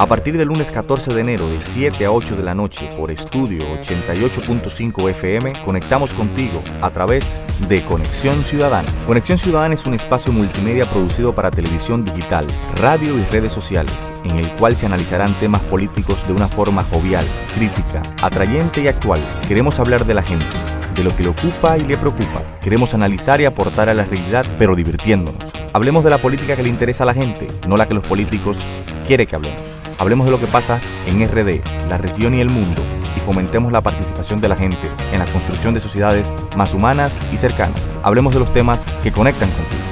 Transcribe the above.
A partir del lunes 14 de enero de 7 a 8 de la noche por estudio 88.5 FM, conectamos contigo a través de Conexión Ciudadana. Conexión Ciudadana es un espacio multimedia producido para televisión digital, radio y redes sociales, en el cual se analizarán temas políticos de una forma jovial, crítica, atrayente y actual. Queremos hablar de la gente de lo que le ocupa y le preocupa. Queremos analizar y aportar a la realidad, pero divirtiéndonos. Hablemos de la política que le interesa a la gente, no la que los políticos quieren que hablemos. Hablemos de lo que pasa en RD, la región y el mundo, y fomentemos la participación de la gente en la construcción de sociedades más humanas y cercanas. Hablemos de los temas que conectan contigo.